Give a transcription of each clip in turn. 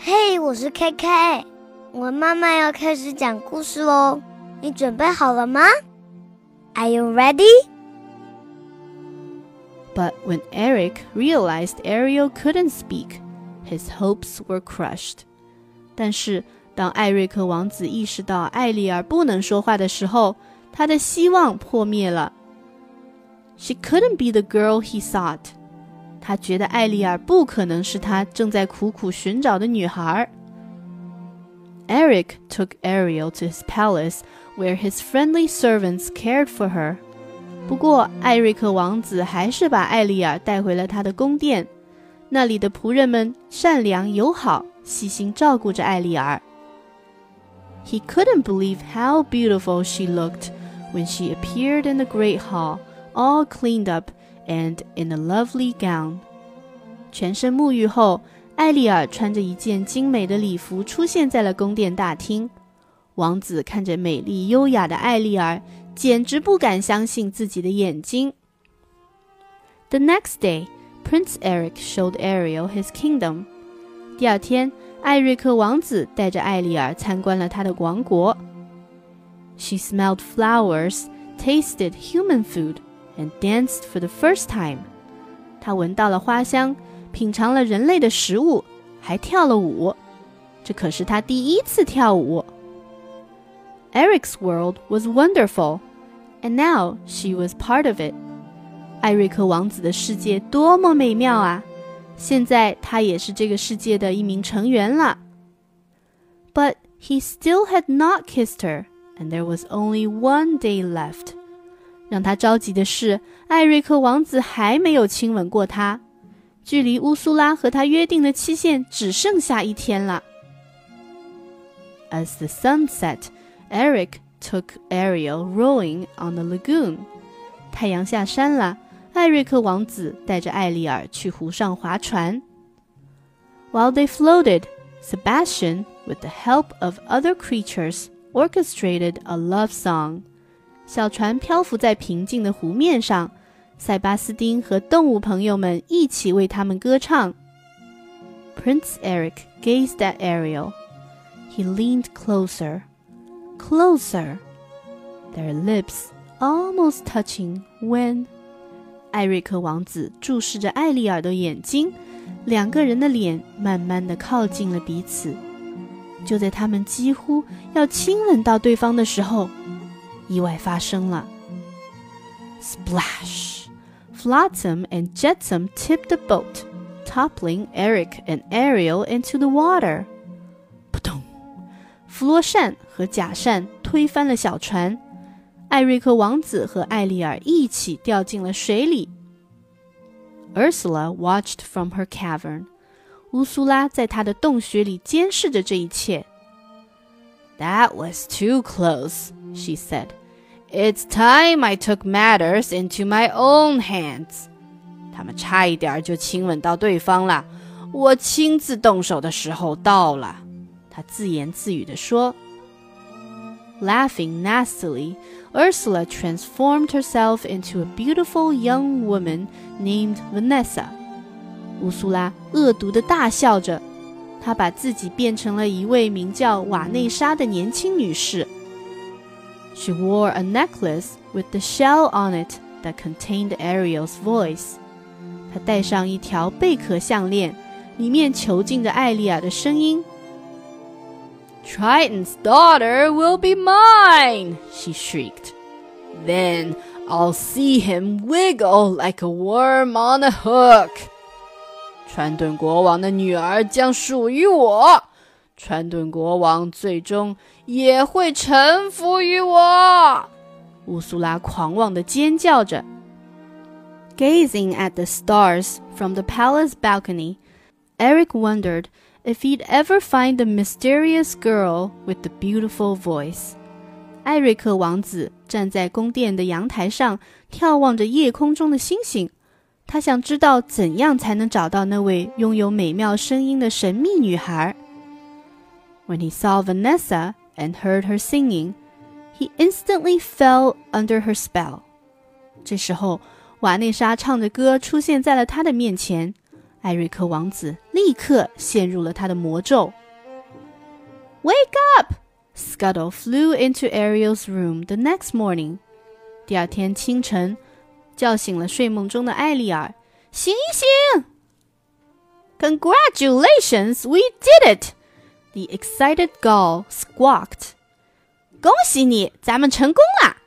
嘿，我是 K K，我妈妈要开始讲故事喽，你准备好了吗？Are you ready? But when Eric realized Ariel couldn't speak, his hopes were crushed. 但是当艾瑞克王子意识到艾丽尔不能说话的时候，他的希望破灭了。She couldn't be the girl he sought. 他觉得艾丽尔不可能是他正在苦苦寻找的女孩。Eric took Ariel to his palace, where his friendly servants cared for her. 不过，艾瑞克王子还是把艾丽尔带回了他的宫殿，那里的仆人们善良友好，细心照顾着艾丽尔。He couldn't believe how beautiful she looked when she appeared in the great hall, all cleaned up and in a lovely gown. 全身沐浴后，艾丽尔穿着一件精美的礼服出现在了宫殿大厅。王子看着美丽优雅的艾丽尔，简直不敢相信自己的眼睛。The next day, Prince Eric showed Ariel his kingdom. 第二天，艾瑞克王子带着艾丽尔参观了他的王国。She smelled flowers, tasted human food, and danced for the first time. 她闻到了花香，品尝了人类的食物，还跳了舞。这可是她第一次跳舞。Eric's world was wonderful, and now she was part of it. 艾瑞克王子的世界多么美妙啊！现在他也是这个世界的一名成员了。But he still had not kissed her, and there was only one day left. 让他着急的是，艾瑞克王子还没有亲吻过她，距离乌苏拉和他约定的期限只剩下一天了。As the sun set, Eric took Ariel rowing on the lagoon. 太阳下山了。艾瑞克王子带着艾丽尔去湖上划船。While they floated, Sebastian, with the help of other creatures, orchestrated a love song. 小船漂浮在平静的湖面上，塞巴斯丁和动物朋友们一起为他们歌唱。Prince Eric gazed at Ariel. He leaned closer, closer, their lips almost touching when 艾瑞克王子注视着艾丽尔的眼睛，两个人的脸慢慢的靠近了彼此。就在他们几乎要亲吻到对方的时候，意外发生了。Splash! Flotsam and Jetsam tipped the boat, toppling Eric and Ariel into the water. 扑通！弗罗扇和假扇推翻了小船。艾瑞克王子和艾丽尔一起掉进了水里。Ursula watched from her cavern。乌苏拉在她的洞穴里监视着这一切。That was too close, she said. It's time I took matters into my own hands. 他们差一点就亲吻到对方了，我亲自动手的时候到了。她自言自语地说。Laughing nastily, Ursula transformed herself into a beautiful young woman named Vanessa. 乌苏拉恶毒地大笑着，她把自己变成了一位名叫瓦内莎的年轻女士。 She wore a necklace with the shell on it that contained Ariel's voice. 她戴上一条贝壳项链，里面囚禁着艾丽尔的声音。Triton's daughter will be mine, she shrieked. Then I'll see him wiggle like a worm on a hook. 川顿国王的女儿将属于我，川顿国王最终 也会臣服于我。乌苏拉狂妄地尖叫着。Gazing at the stars from the palace balcony, Eric wondered if he'd ever find the mysterious girl with the beautiful voice. 艾瑞克王子站在宫殿的阳台上，眺望着夜空中的星星。他想知道怎样才能找到那位拥有美妙声音的神秘女孩。When he saw Vanessa and heard her singing, he instantly fell under her spell. 这时候，瓦内莎唱着歌出现在了他的面前。 艾瑞克王子立刻陷入了他的魔咒。Wake up! Scuttle flew into Ariel's room the next morning. 第二天清晨，叫醒了睡梦中的艾丽尔。醒醒！Congratulations, we did it! The excited gull squawked. 恭喜你，咱们成功啦！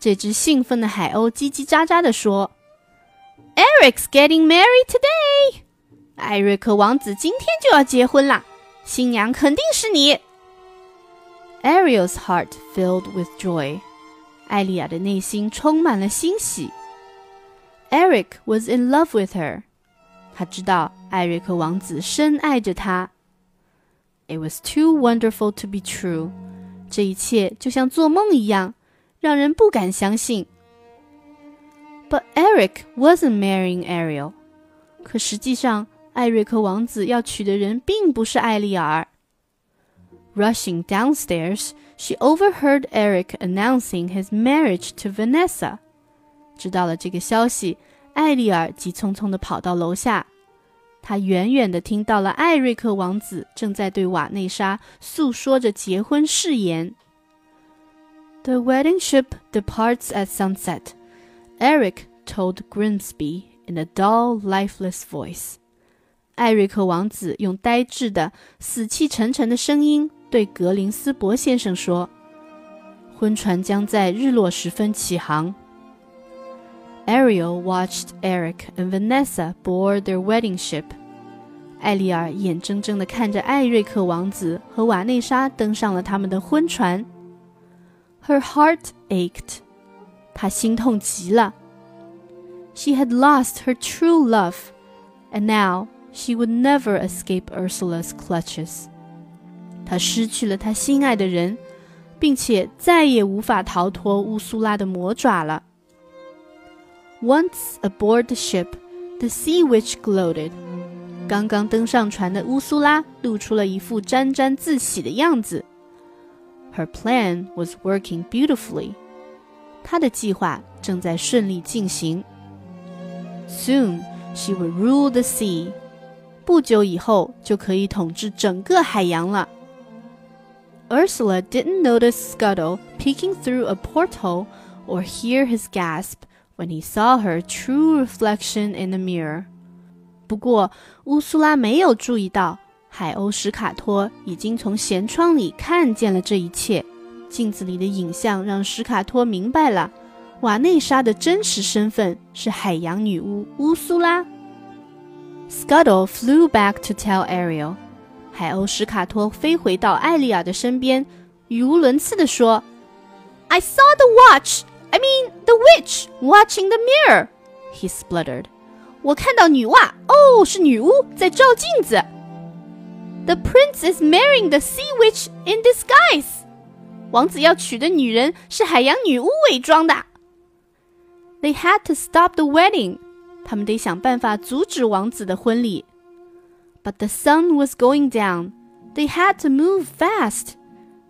这只兴奋的海鸥叽叽喳喳地说。Eric's getting married today. 艾瑞克王子今天就要结婚啦，新娘肯定是你。Ariel's heart filled with joy. 艾丽亚的内心充满了欣喜。Eric was in love with her. 他知道艾瑞克王子深爱着她。 It was too wonderful to be true. 这一切就像做梦一样，让人不敢相信。But Eric wasn't marrying Ariel. 可实际上，艾瑞克王子要娶的人并不是艾丽尔。Rushing downstairs, she overheard Eric announcing his marriage to Vanessa. 知道了这个消息，艾丽尔急匆匆地跑到楼下。 他远远地听到了艾瑞克王子正在对瓦内莎诉说着结婚誓言。The wedding ship departs at sunset. Eric told Grimsby in a dull, lifeless voice. 艾瑞克王子用呆滞的、死气沉沉的声音对格林斯伯先生说：“婚船将在日落时分起航。” Ariel watched Eric and Vanessa board their wedding ship. 艾丽尔眼睁睁地看着艾瑞克王子和瓦内莎登上了他们的婚船。Her heart ached. 她心痛极了。She had lost her true love, and now she would never escape Ursula's clutches. 她失去了她心爱的人，并且再也无法逃脱乌苏拉的魔爪了。 Once aboard the ship, the sea witch gloated. 刚刚登上船的乌苏拉露出了一副沾沾自喜的样子。Her plan was working beautifully. 她的计划正在顺利进行。Soon she would rule the sea. 不久以后就可以统治整个海洋了。Ursula didn't notice Scuttle peeking through a porthole or hear his gasp when he saw her true reflection in the mirror. 不过，乌苏拉没有注意到海鸥史卡托已经从舷窗里看见了这一切。镜子里的影像让史卡托明白了，瓦内莎的真实身份是海洋女巫乌苏拉。Scuttle flew back to tell Ariel。海鸥史卡托飞回到艾丽尔的身边，语无伦次地说：“I saw the watch. I mean the witch watching the mirror.” He spluttered. 我看到女袜，哦，是女巫在照镜子。The prince is marrying the sea witch in disguise. 王子要娶的女人是海洋女巫伪装的。They had to stop the wedding，他们得想办法阻止王子的婚礼。But the sun was going down. They had to move fast.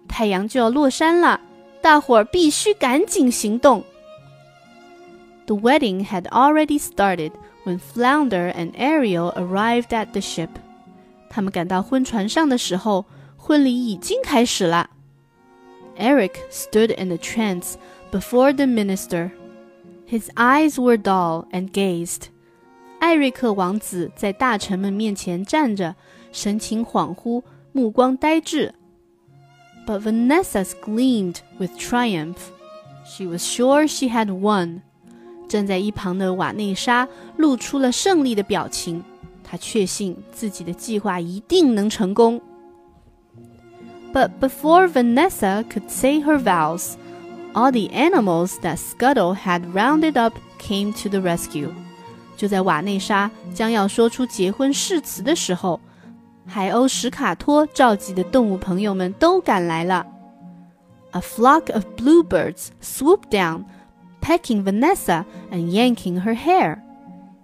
太阳就要落山了， 大伙儿必须赶紧行动。The wedding had already started when Flounder and Ariel arrived at the ship. 他们赶到婚船上的时候，婚礼已经开始了。Eric stood in a trance before the minister. His eyes were dull and gazed. 艾瑞克王子在大臣们面前站着，神情恍惚，目光呆滞。 But Vanessa's gleamed with triumph. She was sure she had won. 站在一旁的瓦内莎露出了胜利的表情，她确信自己的计划一定能成功。but before Vanessa could say her vows, all the animals that Scuttle had rounded up came to the rescue. 就在瓦内莎将要说出结婚誓词的时候， 海鸥史卡托召集的动物朋友们都赶来了。A flock of bluebirds swooped down, pecking Vanessa and yanking her hair.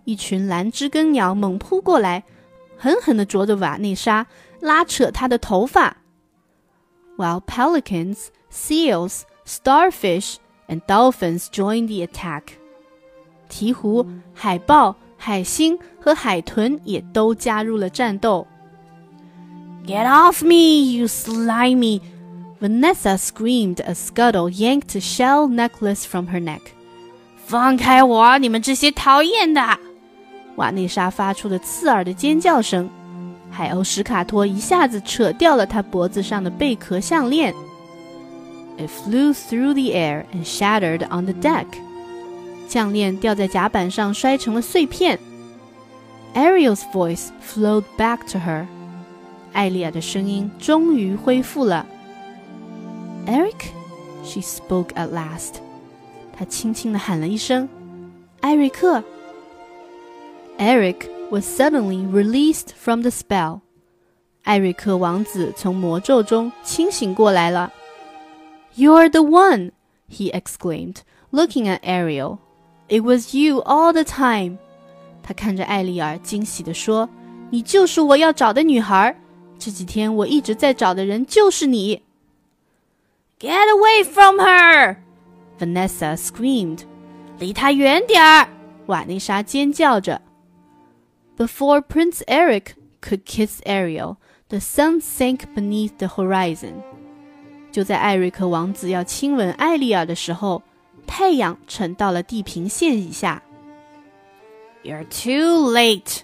一群蓝知更鸟猛扑过来，狠狠地啄着瓦内莎，拉扯她的头发。while pelicans, seals, starfish, and dolphins joined the attack. 鹈鹕、海豹、 海星和海豚也都加入了战斗。 Get off me, you slimy! Vanessa screamed as Scuttle yanked a shell necklace from her neck. 放开我，你们这些讨厌的！瓦内莎发出了刺耳的尖叫声。海鸥史卡托一下子扯掉了他脖子上的贝壳项链。It flew through the air and shattered on the deck. 项链掉在甲板上，摔成了碎片。Ariel's voice flowed back to her. 艾丽亚的声音终于恢复了。Eric, she spoke at last. 她轻轻地喊了一声：“艾瑞克。” Eric was suddenly released from the spell. 艾瑞克王子从魔咒中清醒过来了。You're the one! he exclaimed, looking at Ariel. It was you all the time. 他看着艾丽尔，惊喜地说：“你就是我要找的女孩。这几天我一直在找的人就是你。” Get away from her! Vanessa screamed. 离她远点儿！瓦妮莎尖叫着。Before Prince Eric could kiss Ariel, the sun sank beneath the horizon. 就在艾瑞克王子要亲吻艾丽尔的时候，太阳沉到了地平线以下。You're too late!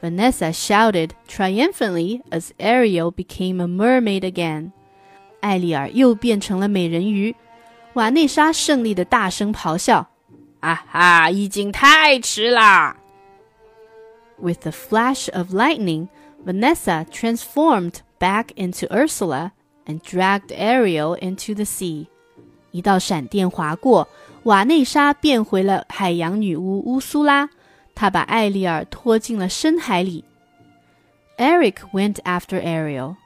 Vanessa shouted triumphantly as Ariel became a mermaid again. 艾丽尔又变成了美人鱼。瓦内莎胜利的大声咆哮：“啊哈！已经太迟啦！” With the flash of lightning, Vanessa transformed back into Ursula and dragged Ariel into the sea. 一道闪电划过，瓦内莎变回了海洋女巫乌苏拉。 她把艾丽尔拖进了深海里。Eric went after Ariel.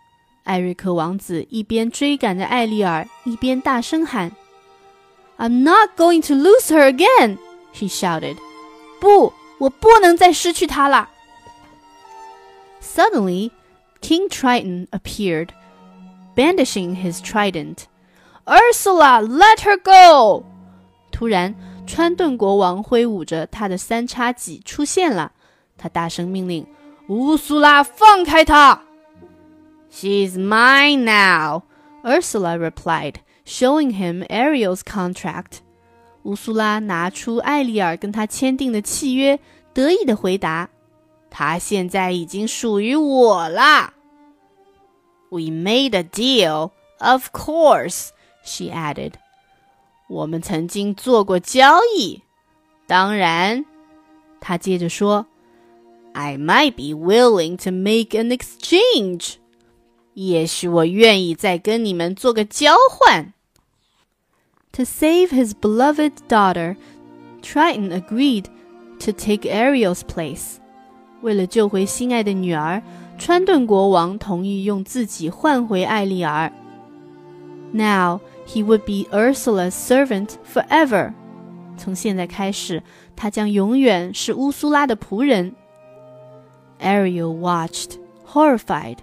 艾瑞克王子一边追赶着艾丽尔，一边大声喊：“I'm not going to lose her again!” he shouted. 不，我不能再失去她了。Suddenly, King Triton appeared brandishing his trident. Ursula, let her go! 突然， 川顿国王挥舞着他的三叉戟出现了。他大声命令：“乌苏拉，放开他！” She's mine now, Ursula replied, showing him Ariel's contract. 乌苏拉拿出艾丽尔跟他签订的契约，得意地回答：“她现在已经属于我啦。” We made a deal, of course, she added. 我们曾经做过交易，当然，她接着说，I might be willing to make an exchange. 也许我愿意再跟你们做个交换。To save his beloved daughter, Triton agreed to take Ariel's place. 为了救回心爱的女儿。川顿国王同意用自己换回艾丽尔。Now he would be Ursula's servant forever。从现在开始，他将永远是乌苏拉的仆人。Ariel watched, horrified,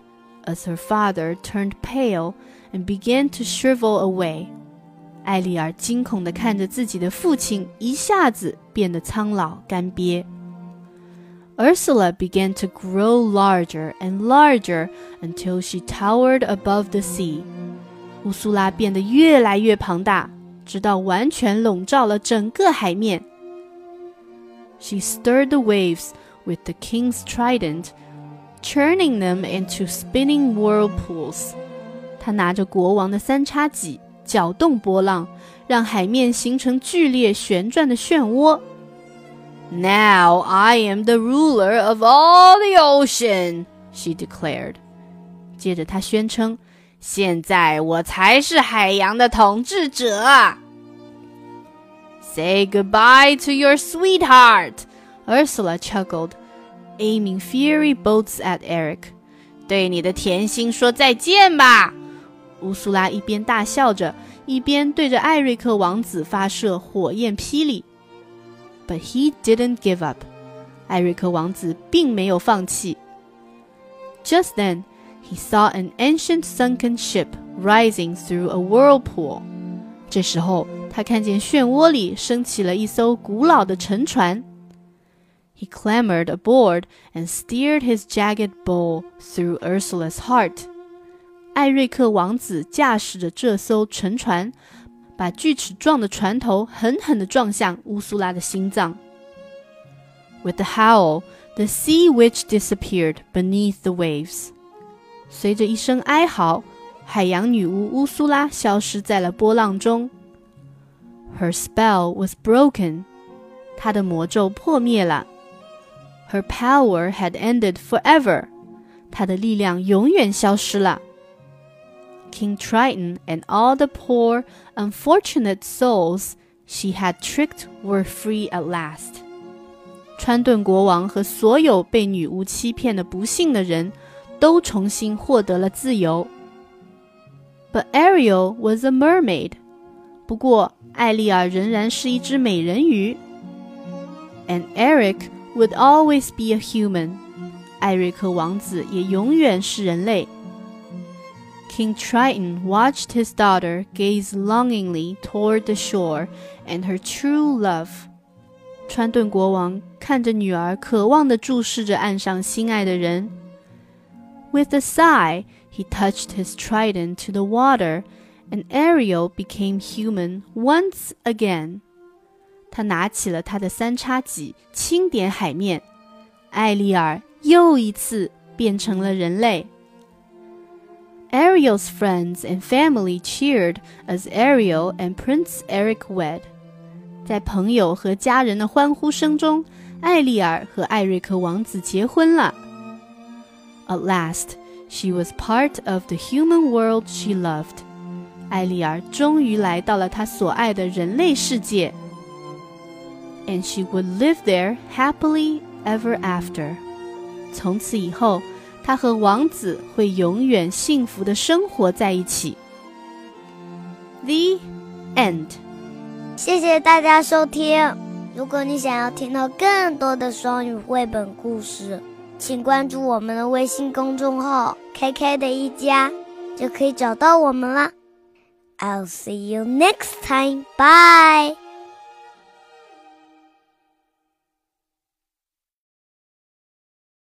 as her father turned pale and began to shrivel away。艾丽尔惊恐地看着自己的父亲一下子变得苍老干瘪。Ursula began to grow larger and larger until she towered above the sea. 乌苏拉变得越来越庞大，直到完全笼罩了整个海面。She stirred the waves with the king's trident, churning them into spinning whirlpools. 她拿着国王的三叉戟，搅动波浪，让海面形成剧烈旋转的漩涡。now I am the ruler of all the ocean, she declared. 接着她宣称：“现在我才是海洋的统治者。” Say goodbye to your sweetheart, Ursula chuckled, aiming fiery bolts at Eric. 对你的甜心说再见吧。乌苏拉一边大笑着，一边对着艾瑞克王子发射火焰霹雳。but he didn't give up. 艾瑞克王子并没有放弃。Just then, he saw an ancient sunken ship rising through a whirlpool. 这时候，他看见漩涡里升起了一艘古老的沉船。 He clambered aboard and steered his jagged bow through Ursula's heart. 艾瑞克王子驾驶着这艘沉船，把锯齿状的船头狠狠地撞向乌苏拉的心脏。With a howl, the sea witch disappeared beneath the waves. 随着一声哀嚎，海洋女巫乌苏拉消失在了波浪中。Her spell was broken. 她的魔咒破灭了。Her power had ended forever. 她的力量永远消失了。King Triton and all the poor, unfortunate souls she had tricked were free at last. 川顿国王和所有被女巫欺骗的不幸的人， 都重新获得了自由。But Ariel was a mermaid. 不过，艾丽尔仍然是一只美人鱼。And Eric would always be a human. 艾瑞克王子也永远是人类。King Triton watched his daughter gaze longingly toward the shore and her true love. 川顿国王看着女儿，渴望地注视着岸上心爱的人。 With a sigh, he touched his trident to the water, and Ariel became human once again. 他拿起了他的三叉戟，轻点海面，艾丽尔又一次变成了人类。Ariel's friends and family cheered as Ariel and Prince Eric wed. 在朋友和家人的欢呼声中，艾丽尔和艾瑞克王子结婚了。 At last, she was part of the human world she loved. 艾丽尔终于来到了她所爱的人类世界。And she would live there happily ever after. 从此以后。他和王子会永远幸福的生活在一起。The end。谢谢大家收听。如果你想要听到更多的双语绘本故事， 请关注我们的微信公众号 “KK 的一家”，就可以找到我们了。I'll see you next time. Bye.